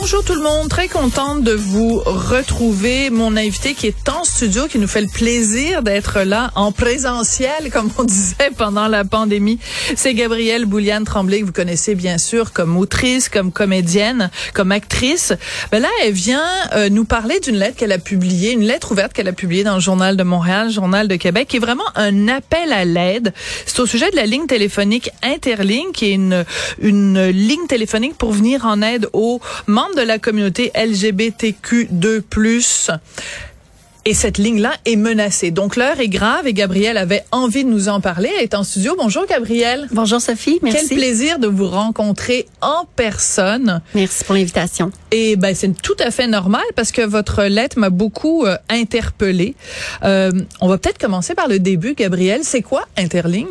Bonjour tout le monde, très contente de vous retrouver. Mon invité qui est en studio, qui nous fait le plaisir d'être là en présentiel, comme on disait pendant la pandémie, c'est Gabrielle Bouliane Tremblay, que vous connaissez bien sûr comme autrice, comme comédienne, comme actrice. Ben là, elle vient euh, nous parler d'une lettre qu'elle a publiée, une lettre ouverte qu'elle a publiée dans le Journal de Montréal, Journal de Québec, qui est vraiment un appel à l'aide. C'est au sujet de la ligne téléphonique Interligne, qui est une, une ligne téléphonique pour venir en aide aux de la communauté LGBTQ2+. Et cette ligne-là est menacée. Donc l'heure est grave et Gabrielle avait envie de nous en parler. Elle est en studio. Bonjour Gabrielle. Bonjour Sophie, merci. Quel plaisir de vous rencontrer en personne. Merci pour l'invitation. Et ben c'est tout à fait normal parce que votre lettre m'a beaucoup euh, interpellée. Euh, on va peut-être commencer par le début, Gabrielle. C'est quoi Interligne?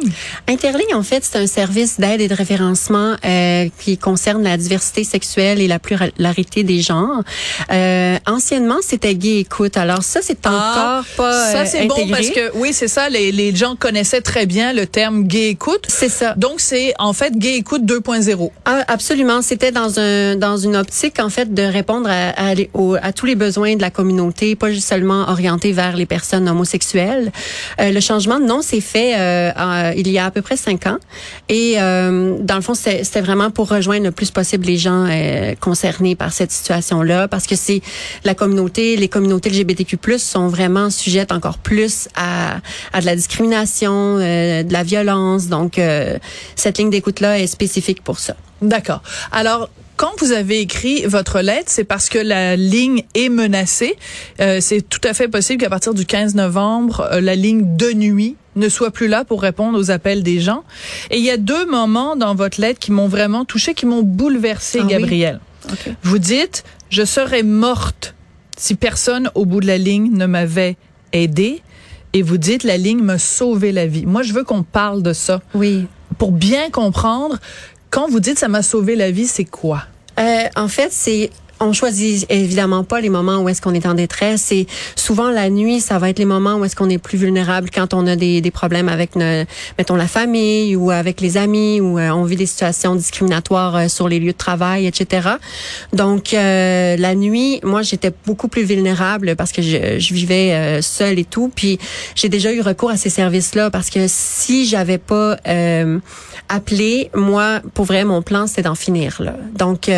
Interligne, en fait, c'est un service d'aide et de référencement euh, qui concerne la diversité sexuelle et la pluralité des genres. Euh, anciennement, c'était Gay Écoute. Alors ça, c'est encore pas Ça c'est bon parce que oui, c'est ça. Les, les gens connaissaient très bien le terme Gay Écoute. C'est ça. Donc c'est en fait Gay Écoute 2.0. Ah, absolument. C'était dans un dans une optique en fait de répondre à, à, à tous les besoins de la communauté, pas juste seulement orienté vers les personnes homosexuelles. Euh, le changement de nom s'est fait euh, il y a à peu près cinq ans et euh, dans le fond c'était c'était vraiment pour rejoindre le plus possible les gens euh, concernés par cette situation-là parce que c'est la communauté, les communautés LGBTQ+ sont vraiment sujettes encore plus à, à de la discrimination, euh, de la violence. Donc euh, cette ligne d'écoute là est spécifique pour ça. D'accord. Alors quand vous avez écrit votre lettre, c'est parce que la ligne est menacée. Euh, c'est tout à fait possible qu'à partir du 15 novembre, euh, la ligne de nuit ne soit plus là pour répondre aux appels des gens. Et il y a deux moments dans votre lettre qui m'ont vraiment touché, qui m'ont bouleversée, Ah oui? Gabrielle. OK. Vous dites, je serais morte si personne au bout de la ligne ne m'avait aidée. Et vous dites, la ligne m'a sauvé la vie. Moi, je veux qu'on parle de ça. Oui. Pour bien comprendre, quand vous dites ça m'a sauvé la vie, c'est quoi? Euh, en fait, c'est on choisit évidemment pas les moments où est-ce qu'on est en détresse. C'est souvent la nuit, ça va être les moments où est-ce qu'on est plus vulnérable quand on a des, des problèmes avec, ne- mettons, la famille ou avec les amis ou euh, on vit des situations discriminatoires euh, sur les lieux de travail, etc. Donc, euh, la nuit, moi, j'étais beaucoup plus vulnérable parce que je, je vivais euh, seule et tout. Puis, j'ai déjà eu recours à ces services-là parce que si j'avais pas appelé, moi, pour vrai, mon plan, c'était d'en finir. Là. Donc,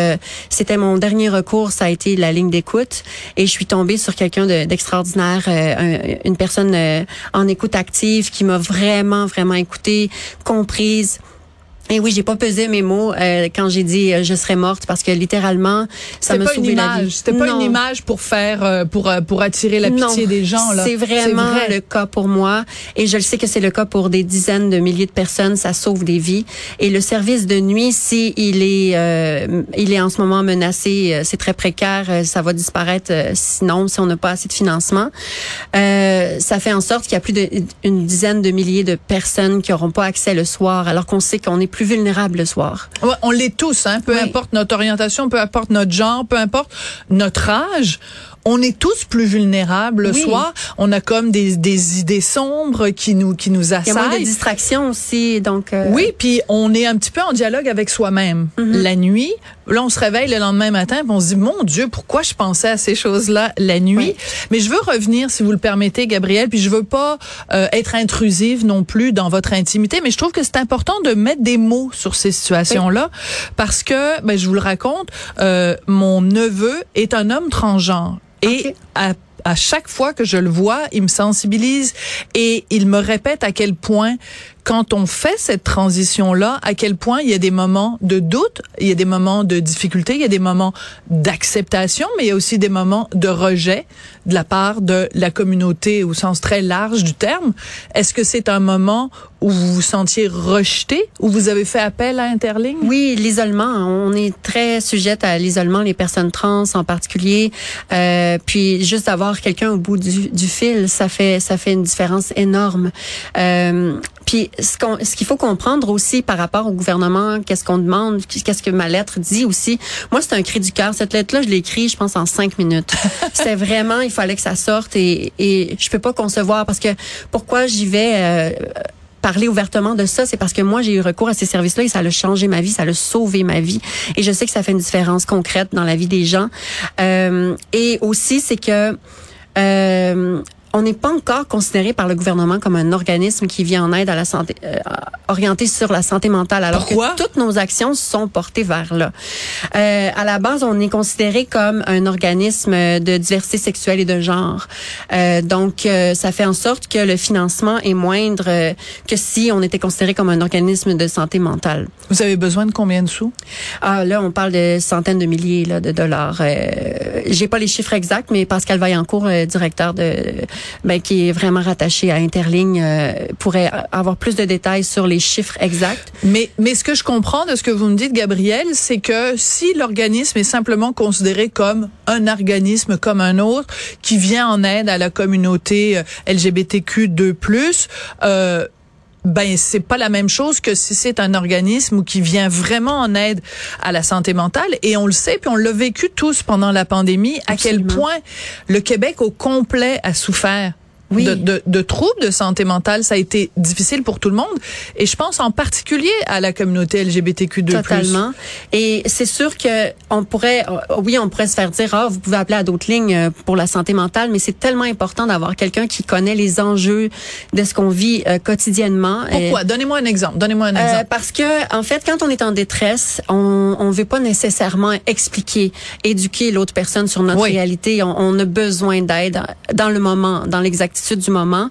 c'était mon dernier recours, ça a été la ligne d'écoute. Et je suis tombée sur quelqu'un de- d'extraordinaire, euh, un- une personne euh, en écoute active qui m'a vraiment, vraiment écoutée, comprise. Et oui, j'ai pas pesé mes mots euh, quand j'ai dit euh, je serais morte parce que littéralement ça une sauvé la image. vie. C'était pas Non. une image pour faire, euh, pour euh, pour attirer la pitié Non, des gens là. C'est vraiment vrai. le cas pour moi et je le sais que c'est le cas pour des dizaines de milliers de personnes. Ça sauve des vies et le service de nuit, si il est, euh, il est en ce moment menacé, euh, c'est très précaire, ça va disparaître sinon si on n'a pas assez de financement. Euh, ça fait en sorte qu'il y a plus d'une dizaine de milliers de personnes qui n'auront pas accès le soir, alors qu'on sait qu'on est plus vulnérable le soir. Ouais, on l'est tous, hein, peu Oui. importe notre orientation, peu importe notre genre, peu importe notre âge. On est tous plus vulnérables le Oui. soir. On a comme des, des idées sombres qui nous qui nous Il y a moins de assaillent. distractions aussi, donc. euh, Oui, puis on est un petit peu en dialogue avec soi-même. Mm-hmm. La nuit, là, on se réveille le lendemain matin, puis on se dit, mon Dieu, pourquoi je pensais à ces choses-là la nuit? Oui. Mais je veux revenir, si vous le permettez, Gabrielle, puis je veux pas euh, être intrusive non plus dans votre intimité, mais je trouve que c'est important de mettre des mots sur ces situations-là, parce que, ben, je vous le raconte, euh, mon neveu est un homme transgenre. Et à à chaque fois que je le vois, il me sensibilise et il me répète à quel point quand on fait cette transition-là, à quel point il y a des moments de doute, il y a des moments de difficulté, il y a des moments d'acceptation, mais il y a aussi des moments de rejet de la part de la communauté au sens très large du terme. Est-ce que c'est un moment où vous vous sentiez rejeté, où vous avez fait appel à Interligne? Oui, l'isolement. On est très sujette à l'isolement, les personnes trans en particulier. Euh, puis juste avoir quelqu'un au bout du, du, fil, ça fait ça fait une différence énorme. Euh, puis ce qu'on ce qu'il faut comprendre aussi par rapport au gouvernement, qu'est-ce qu'on demande, qu'est-ce que ma lettre dit aussi. Moi, c'est un cri du cœur. Cette lettre-là, je l'ai écrite, je pense, en cinq minutes. c'est vraiment, il fallait que ça sorte et, et je peux pas concevoir parce que pourquoi j'y vais. Euh, parler ouvertement de ça, c'est parce que moi, j'ai eu recours à ces services-là et ça a changé ma vie, ça a sauvé ma vie. Et je sais que ça fait une différence concrète dans la vie des gens. Euh, et aussi, c'est que euh, on n'est pas encore considéré par le gouvernement comme un organisme qui vient en aide à la santé, euh, orienté sur la santé mentale, alors Pourquoi? que toutes nos actions sont portées vers là. Euh, à la base, on est considéré comme un organisme de diversité sexuelle et de genre. Euh, donc, euh, ça fait en sorte que le financement est moindre euh, que si on était considéré comme un organisme de santé mentale. Vous avez besoin de combien de sous? Ah, là, on parle de centaines de milliers là, de dollars. Euh, J'ai pas les chiffres exacts, mais Pascal Vaillancourt, directeur de ben, qui est vraiment rattaché à Interligne, euh, pourrait avoir plus de détails sur les chiffres exacts. Mais, mais ce que je comprends de ce que vous me dites, Gabriel, c'est que si l'organisme est simplement considéré comme un organisme comme un autre qui vient en aide à la communauté euh, LGBTQ2+, euh, ben c'est pas la même chose que si c'est un organisme qui vient vraiment en aide à la santé mentale. Et on le sait puis on l'a vécu tous pendant la pandémie à quel point le Québec au complet a souffert Oui. de, de, de troubles de santé mentale. Ça a été difficile pour tout le monde. Et je pense en particulier à la communauté LGBTQ2+. Totalement. Et c'est sûr que on pourrait, euh, oui, on pourrait se faire dire, ah, vous pouvez appeler à d'autres lignes euh, pour la santé mentale, mais c'est tellement important d'avoir quelqu'un qui connaît les enjeux de ce qu'on vit euh, quotidiennement. Pourquoi? Donnez-moi un exemple. Donnez-moi un Euh, exemple. parce que en fait, quand on est en détresse, on on veut pas nécessairement expliquer, éduquer l'autre personne sur notre Oui. réalité. On, on a besoin d'aide dans le moment, dans l'exactitude du moment,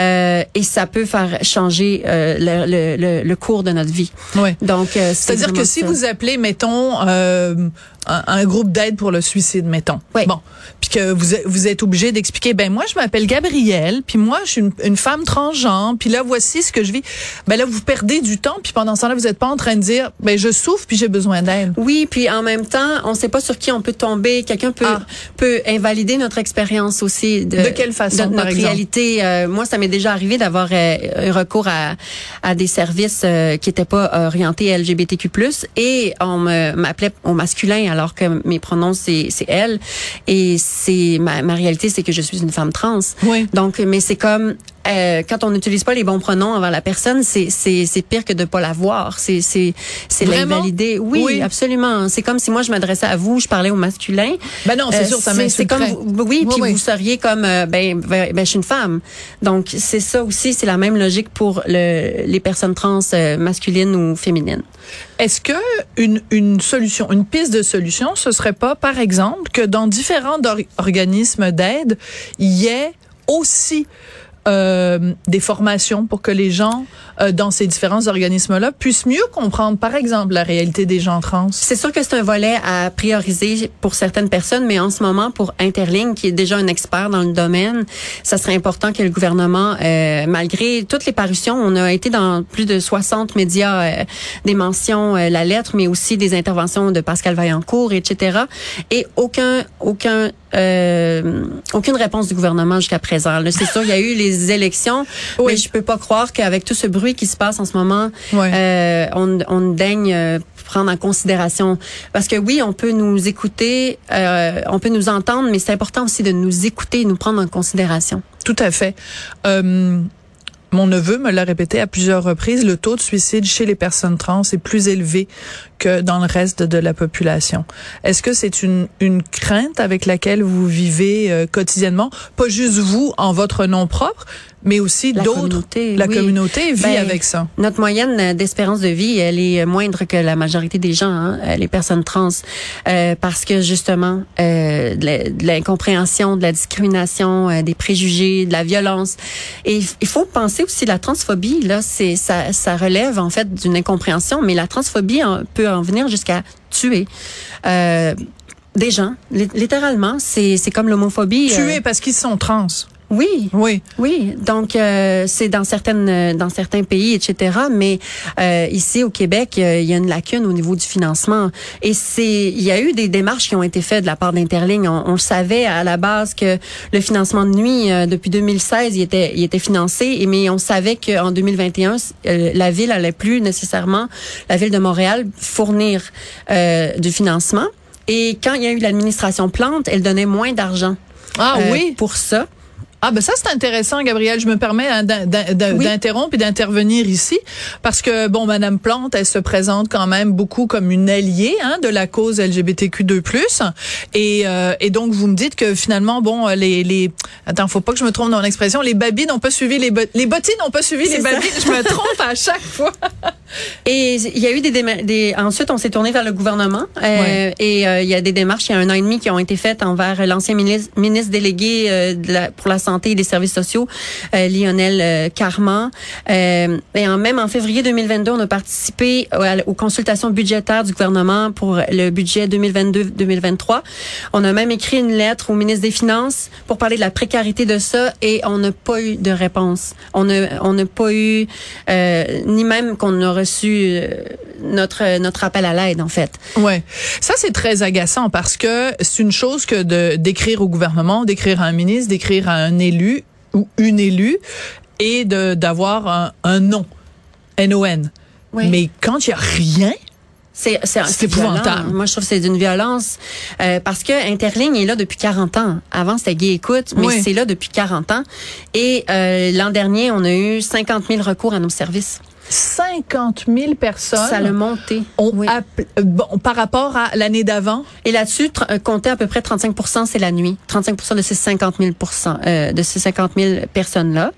euh, et ça peut faire changer euh, le, le, le, le cours de notre vie. Oui. Donc, euh, c'est C'est-à-dire que si vous appelez, mettons, euh, un, un groupe d'aide pour le suicide, mettons. Oui. Bon, puis que vous êtes, vous êtes obligé d'expliquer, ben moi je m'appelle Gabrielle, puis moi je suis une, une femme transgenre, puis là voici ce que je vis. Ben là vous perdez du temps, puis pendant ce temps-là vous êtes pas en train de dire, ben je souffre puis j'ai besoin d'aide. Oui, puis en même temps, on sait pas sur qui on peut tomber. Quelqu'un peut Ah. peut invalider notre expérience aussi. De, De quelle façon, de par notre exemple? réalité? Euh, moi, ça m'est déjà arrivé d'avoir euh, eu recours à, à des services euh, qui étaient pas orientés LGBTQ+, et on m'appelait au masculin alors que mes pronoms c'est elle. Et c'est ma, ma réalité, c'est que je suis une femme trans. Oui. Donc, mais c'est comme euh, quand on n'utilise pas les bons pronoms envers la personne, c'est c'est pire que de pas la voir. C'est c'est c'est l'invalider. Oui, Oui. absolument. C'est comme si moi je m'adressais à vous, je parlais au masculin. Ben non, c'est Euh, sûr, ça c'est- C'est comme vous- oui, Oui, puis oui. vous seriez comme euh, ben, ben ben, je suis une femme. Donc c'est ça aussi, c'est la même logique pour le, les personnes trans euh, masculines ou féminines. Est-ce que une, une solution, une piste de solution, ce serait pas, par exemple, que dans différents or- organismes d'aide, il y ait aussi euh, des formations pour que les gens euh, dans ces différents organismes-là puissent mieux comprendre, par exemple, la réalité des gens trans. C'est sûr que c'est un volet à prioriser pour certaines personnes, mais en ce moment, pour Interligne, qui est déjà un expert dans le domaine, ça serait important que le gouvernement, euh, malgré toutes les parutions, on a été dans plus de 60 médias, euh, des mentions, euh, la lettre, mais aussi des interventions de Pascal Vaillancourt, etc. Et aucun, aucun euh, aucune réponse du gouvernement jusqu'à présent. C'est sûr, il y a eu les élections, Oui. mais je peux pas croire qu'avec tout ce bruit qui se passe en ce moment, Ouais. euh, on, on daigne euh, prendre en considération. Parce que oui, on peut nous écouter, euh, on peut nous entendre, mais c'est important aussi de nous écouter et nous prendre en considération. Tout à fait. Euh, mon neveu me l'a répété à plusieurs reprises, le taux de suicide chez les personnes trans est plus élevé que dans le reste de la population. Est-ce que c'est une, une crainte avec laquelle vous vivez euh, quotidiennement, pas juste vous en votre nom propre, mais aussi d'autres. La oui. communauté vit Ben, avec ça. Notre moyenne euh, d'espérance de vie, elle est moindre que la majorité des gens, hein, euh, les personnes trans, euh, parce que justement, euh, de l'incompréhension, de la discrimination, euh, des préjugés, de la violence. Et il- faut penser aussi la transphobie. Là, c'est ça, ça relève en fait d'une incompréhension, mais la transphobie en- peut en venir jusqu'à tuer. Euh, des gens, Lit- littéralement, c'est comme l'homophobie. euh, Tués parce qu'ils sont trans. Oui, Oui. oui, donc euh, c'est dans certaines euh, dans certains pays, etc. Mais euh, ici au Québec, euh, il y a une lacune au niveau du financement. Et c'est il y a eu des démarches qui ont été faites de la part d'Interligne. On, savait à la base que le financement de nuit depuis 2016, il était il était financé. Et mais on savait qu'en 2021, euh, la ville allait plus nécessairement la ville de Montréal fournir du financement. Et quand il y a eu l'administration Plante, elle donnait moins d'argent. Ah oui? pour ça. Ah ben ça c'est intéressant Gabriel, je me permets hein, Oui. d'interrompre et d'intervenir ici parce que bon madame Plante, elle se présente quand même beaucoup comme une alliée hein, de la cause LGBTQ2+ et euh, et donc vous me dites que finalement bon les les attends, faut pas que je me trompe dans l'expression, les babines n'ont pas suivi les bo- les bottines n'ont pas suivi les C'est ça. babines, je me trompe à chaque fois. Et il y a eu des, déma- des ensuite on s'est tourné vers le gouvernement euh, Ouais. et euh, il y a des démarches il y a un an et demi qui ont été faites envers l'ancien ministre, ministre délégué euh, de la- pour la santé et des services sociaux euh, Lionel euh, Carman. Euh, et en même en février 2022 on a participé aux consultations budgétaires du gouvernement pour le budget 2022-2023 on a même écrit une lettre au ministre des Finances pour parler de la précarité de ça et on n'a pas eu de réponse. On n'a on n'a pas eu ni même qu'on a reçu notre notre appel à l'aide en fait. Ouais, ça c'est très agaçant parce que c'est une chose que d'écrire au gouvernement, d'écrire à un ministre, d'écrire à un élu ou une élue et d'avoir un, un nom, N-O-N. Oui. Mais quand il y a rien, C'est épouvantable. violent. Moi je trouve que c'est d'une violence euh, parce que Interligne est là depuis 40 ans. Avant c'était Gay Écoute, mais Oui. c'est là depuis 40 ans et euh, l'an dernier on a eu 50 000 recours à nos services. 50 000 personnes Ça l'a monté. ont Oui. bon, par rapport à l'année d'avant? Et là-dessus, euh, compter à peu près 35% c'est la nuit. 35 de ces 50 000 euh, de ces 50 000 personnes-là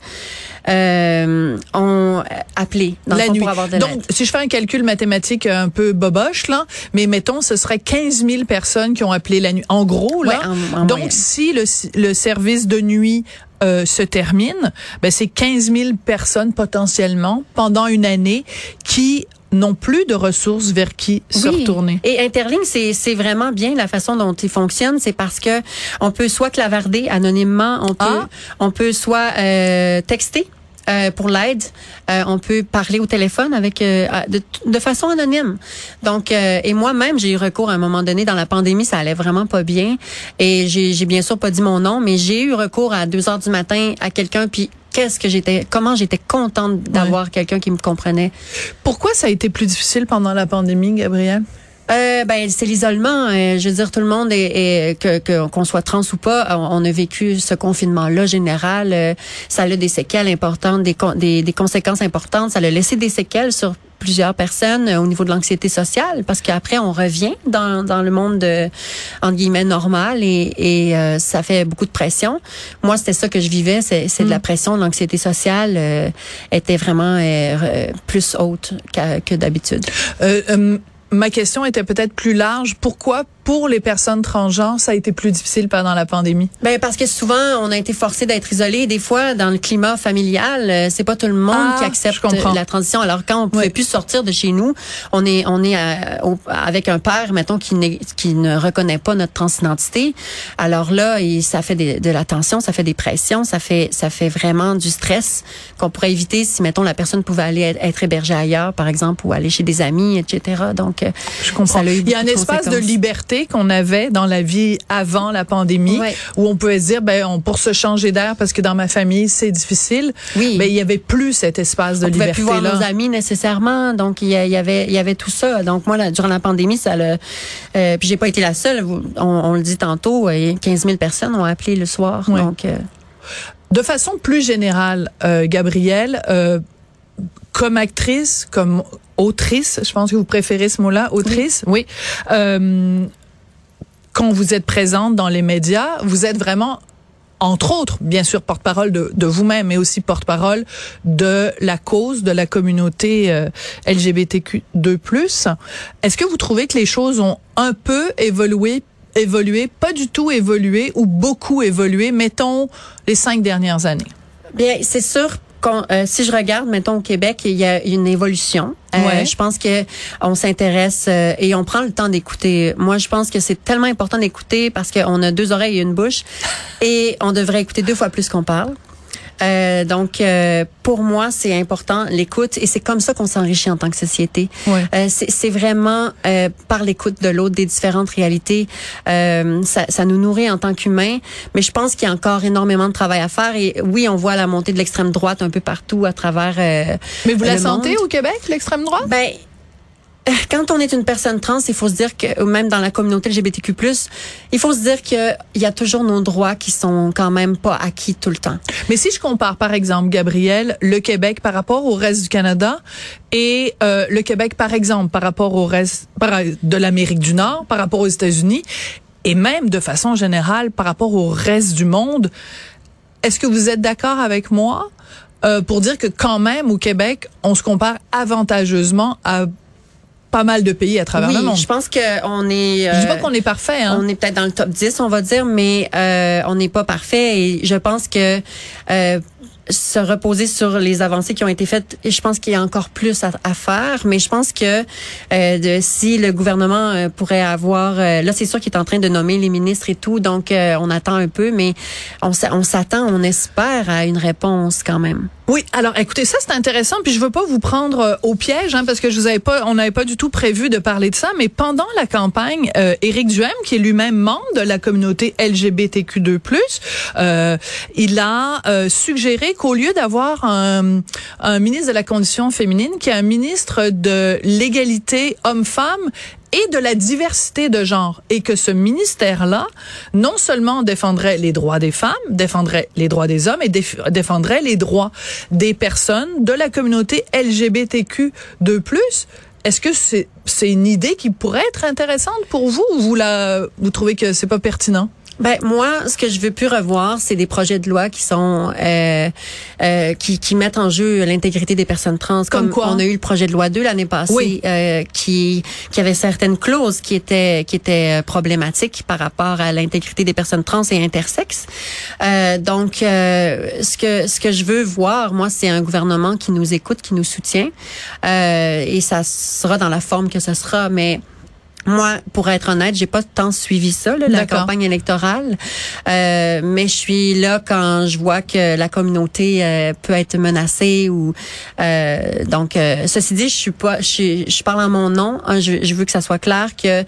euh, ont appelé dans le la fond, nuit. pour avoir de Donc, si je fais un calcul mathématique un peu boboche, là, mais mettons, ce serait 15 000 personnes qui ont appelé la nuit. En gros, là. Ouais, en- en donc, moyenne. si le, le service de nuit euh, se termine, ben, c'est 15 000 personnes potentiellement pendant une année qui n'ont plus de ressources vers qui se retourner. Et Interligne, c'est c'est vraiment bien la façon dont il fonctionne. C'est parce que on peut soit clavarder anonymement, on peut Ah. on peut soit euh, texter. Euh, pour l'aide, Euh, on peut parler au téléphone avec euh, de, de façon anonyme. Donc euh, et moi-même j'ai eu recours à un moment donné dans la pandémie, ça allait vraiment pas bien et j'ai bien sûr pas dit mon nom, mais j'ai eu recours à 2 heures du matin à quelqu'un puis qu'est-ce que j'étais comment j'étais contente d'avoir quelqu'un qui me comprenait. Pourquoi ça a été plus difficile pendant la pandémie, Gabrielle? Euh, ben c'est l'isolement. Euh, je veux dire, tout le monde est, est- que qu'on soit trans ou pas, on, on a vécu ce confinement-là général. Euh, ça a des séquelles importantes, des, des des conséquences importantes. Ça a laissé des séquelles sur plusieurs personnes euh, au niveau de l'anxiété sociale, parce qu'après on revient dans dans le monde de, entre guillemets normal et et euh, ça fait beaucoup de pression. Moi, c'était ça que je vivais, c'est c'est de la pression, l'anxiété sociale euh, était vraiment euh, plus haute qu'à- que d'habitude. Ma question était peut-être plus large. Pourquoi, pour les personnes transgenres, ça a été plus difficile pendant la pandémie? Ben parce que souvent on a été forcé d'être isolé. Des fois dans le climat familial, euh, c'est pas tout le monde Ah, qui accepte la transition. Alors quand on pouvait Ouais. plus sortir de chez nous, on est on est à- au- avec un père mettons qui qui ne reconnaît pas notre transidentité. Alors là, et ça fait des- de la tension, ça fait des pressions, ça fait ça fait vraiment du stress qu'on pourrait éviter si mettons la personne pouvait aller être, être hébergée ailleurs par exemple ou aller chez des amis, etc. Donc euh, Je comprends. ça a eu Il y a un espace de conséquences. Liberté qu'on avait dans la vie avant la pandémie, Ouais. où on pouvait se dire, ben, on, pour se changer d'air, parce que dans ma famille, c'est difficile. Oui. Ben, il y avait plus cet espace de on pouvait plus voir liberté-là. nos amis nécessairement donc il y, avait il y avait tout ça donc moi là, durant la pandémie ça le euh, puis j'ai pas été la seule on, on le dit tantôt euh, 15 000 personnes ont appelé le soir Ouais. donc euh, De façon plus générale, euh, Gabrielle, euh, comme actrice, comme autrice, je pense que vous préférez ce mot-là, autrice, oui. Euh, quand vous êtes présente dans les médias, vous êtes vraiment entre autres, bien sûr, porte-parole de, de vous-même, mais aussi porte-parole de la cause de la communauté euh, LGBTQ2+. Est-ce que vous trouvez que les choses ont un peu évolué évolué, pas du tout évolué ou beaucoup évolué, mettons les cinq dernières années? Bien, c'est sûr euh, si je regarde, mettons au Québec, il y a une évolution. Euh, Je pense que on s'intéresse euh, et on prend le temps d'écouter. Moi, je pense que c'est tellement important d'écouter parce qu'on a deux oreilles et une bouche et on devrait écouter deux fois plus qu'on parle. Euh, donc, euh, pour moi, c'est important l'écoute et c'est comme ça qu'on s'enrichit en tant que société. Euh, c'est vraiment euh, par l'écoute de l'autre des différentes réalités. Ça, ça, nous nourrit en tant qu'humains, mais je pense qu'il y a encore énormément de travail à faire. Et oui, on voit la montée de l'extrême droite un peu partout à travers. mais vous la sentez au Québec, l'extrême droite? Ben quand on est une personne trans, il faut se dire que même dans la communauté LGBTQ+, il faut se dire qu'il y a toujours nos droits qui sont quand même pas acquis tout le temps. Mais si je compare par exemple Gabriel, le Québec par rapport au reste du Canada et euh, le Québec par exemple par rapport au reste de l'Amérique du Nord, par rapport aux États-Unis et même de façon générale par rapport au reste du monde, est-ce que vous êtes d'accord avec moi euh, pour dire que quand même au Québec, on se compare avantageusement à pas mal de pays à travers le monde. Je pense qu'on est. je dis pas euh, qu'on est parfait. Hein? On est peut-être dans le top 10, on va dire, mais euh, on n'est pas parfait. Et je pense que euh, se reposer sur les avancées qui ont été faites. Je pense qu'il y a encore plus à, faire, mais je pense que euh, de, si le gouvernement euh, pourrait avoir, euh, là c'est sûr qu'il est en train de nommer les ministres et tout, donc on attend un peu, mais on, on s'attend, on espère à une réponse quand même. Oui, alors écoutez, ça c'est intéressant, puis je veux pas vous prendre au piège, hein, parce que je vous avais pas, on n'avait pas du tout prévu de parler de ça, mais pendant la campagne, Éric Duhem, qui est lui-même membre de la communauté LGBTQ2+, il a suggéré qu'au lieu d'avoir un, un ministre de la condition féminine, qui est un ministre de l'égalité homme-femme et de la diversité de genre et que ce ministère-là non seulement défendrait les droits des femmes, défendrait les droits des hommes et défendrait les droits des personnes de la communauté LGBTQ de plus. Est-ce que c'est une idée qui pourrait être intéressante pour vous ou vous la vous trouvez que c'est pas pertinent? Ben moi, ce que je veux plus revoir, c'est des projets de loi qui sont euh, euh, qui, qui mettent en jeu l'intégrité des personnes trans. Comme, quoi? On a eu le projet de loi 2 l'année passée, euh, qui qui avait certaines clauses qui étaient qui étaient problématiques par rapport à l'intégrité des personnes trans et intersexes. Euh, donc, euh, ce que ce que je veux voir, moi, c'est un gouvernement qui nous écoute, qui nous soutient, euh, et ça sera dans la forme que ce sera, mais moi, pour être honnête, j'ai pas tant suivi ça, là, la campagne électorale, euh, mais je suis là quand je vois que la communauté euh, peut être menacée ou euh, donc. Euh, ceci dit, je suis pas, je, je parle en mon nom. Hein, je, je, veux que ça soit clair que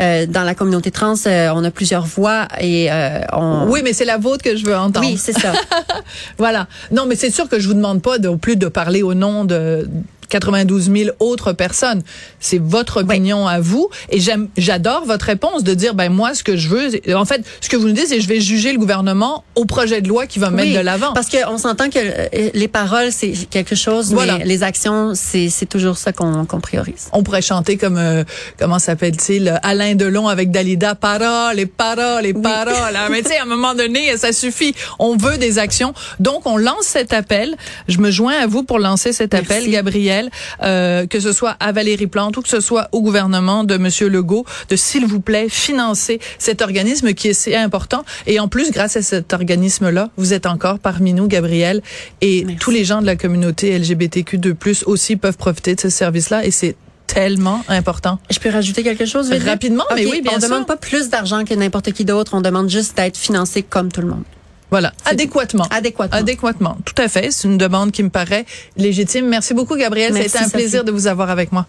euh, dans la communauté trans, on a plusieurs voix et on. Oui, mais c'est la vôtre que je veux entendre. Oui, c'est ça. voilà. Non, mais c'est sûr que je vous demande pas de plus de parler au nom de 92 000 autres personnes. C'est votre opinion à vous. Et j'aime, j'adore votre réponse de dire, ben moi, ce que je veux, en fait, ce que vous nous dites, c'est je vais juger le gouvernement au projet de loi qui va mettre de l'avant. Parce qu'on s'entend que euh, les paroles, c'est quelque chose, voilà. mais les actions, c'est toujours ça qu'on priorise. On pourrait chanter comme, euh, comment s'appelle-t-il, Alain Delon avec Dalida, paroles et paroles et paroles. Ah, mais tu sais, à un moment donné, ça suffit. On veut des actions. Donc, on lance cet appel. Je me joins à vous pour lancer cet appel, Gabriel. Euh, que ce soit à Valérie Plante ou que ce soit au gouvernement de Monsieur Legault, de s'il vous plaît financer cet organisme qui est si important. Et en plus, grâce à cet organisme-là, vous êtes encore parmi nous, Gabriel, et tous les gens de la communauté LGBTQ2+ aussi peuvent profiter de ce service-là. Et c'est tellement important. Je peux rajouter quelque chose rapidement, mais oui, bien on demande pas plus d'argent que n'importe qui d'autre. On demande juste d'être financé comme tout le monde. Voilà, adéquatement. Adéquatement. Adéquatement. Tout à fait. C'est une demande qui me paraît légitime. Merci beaucoup, Gabriel. Été un plaisir de vous avoir avec moi.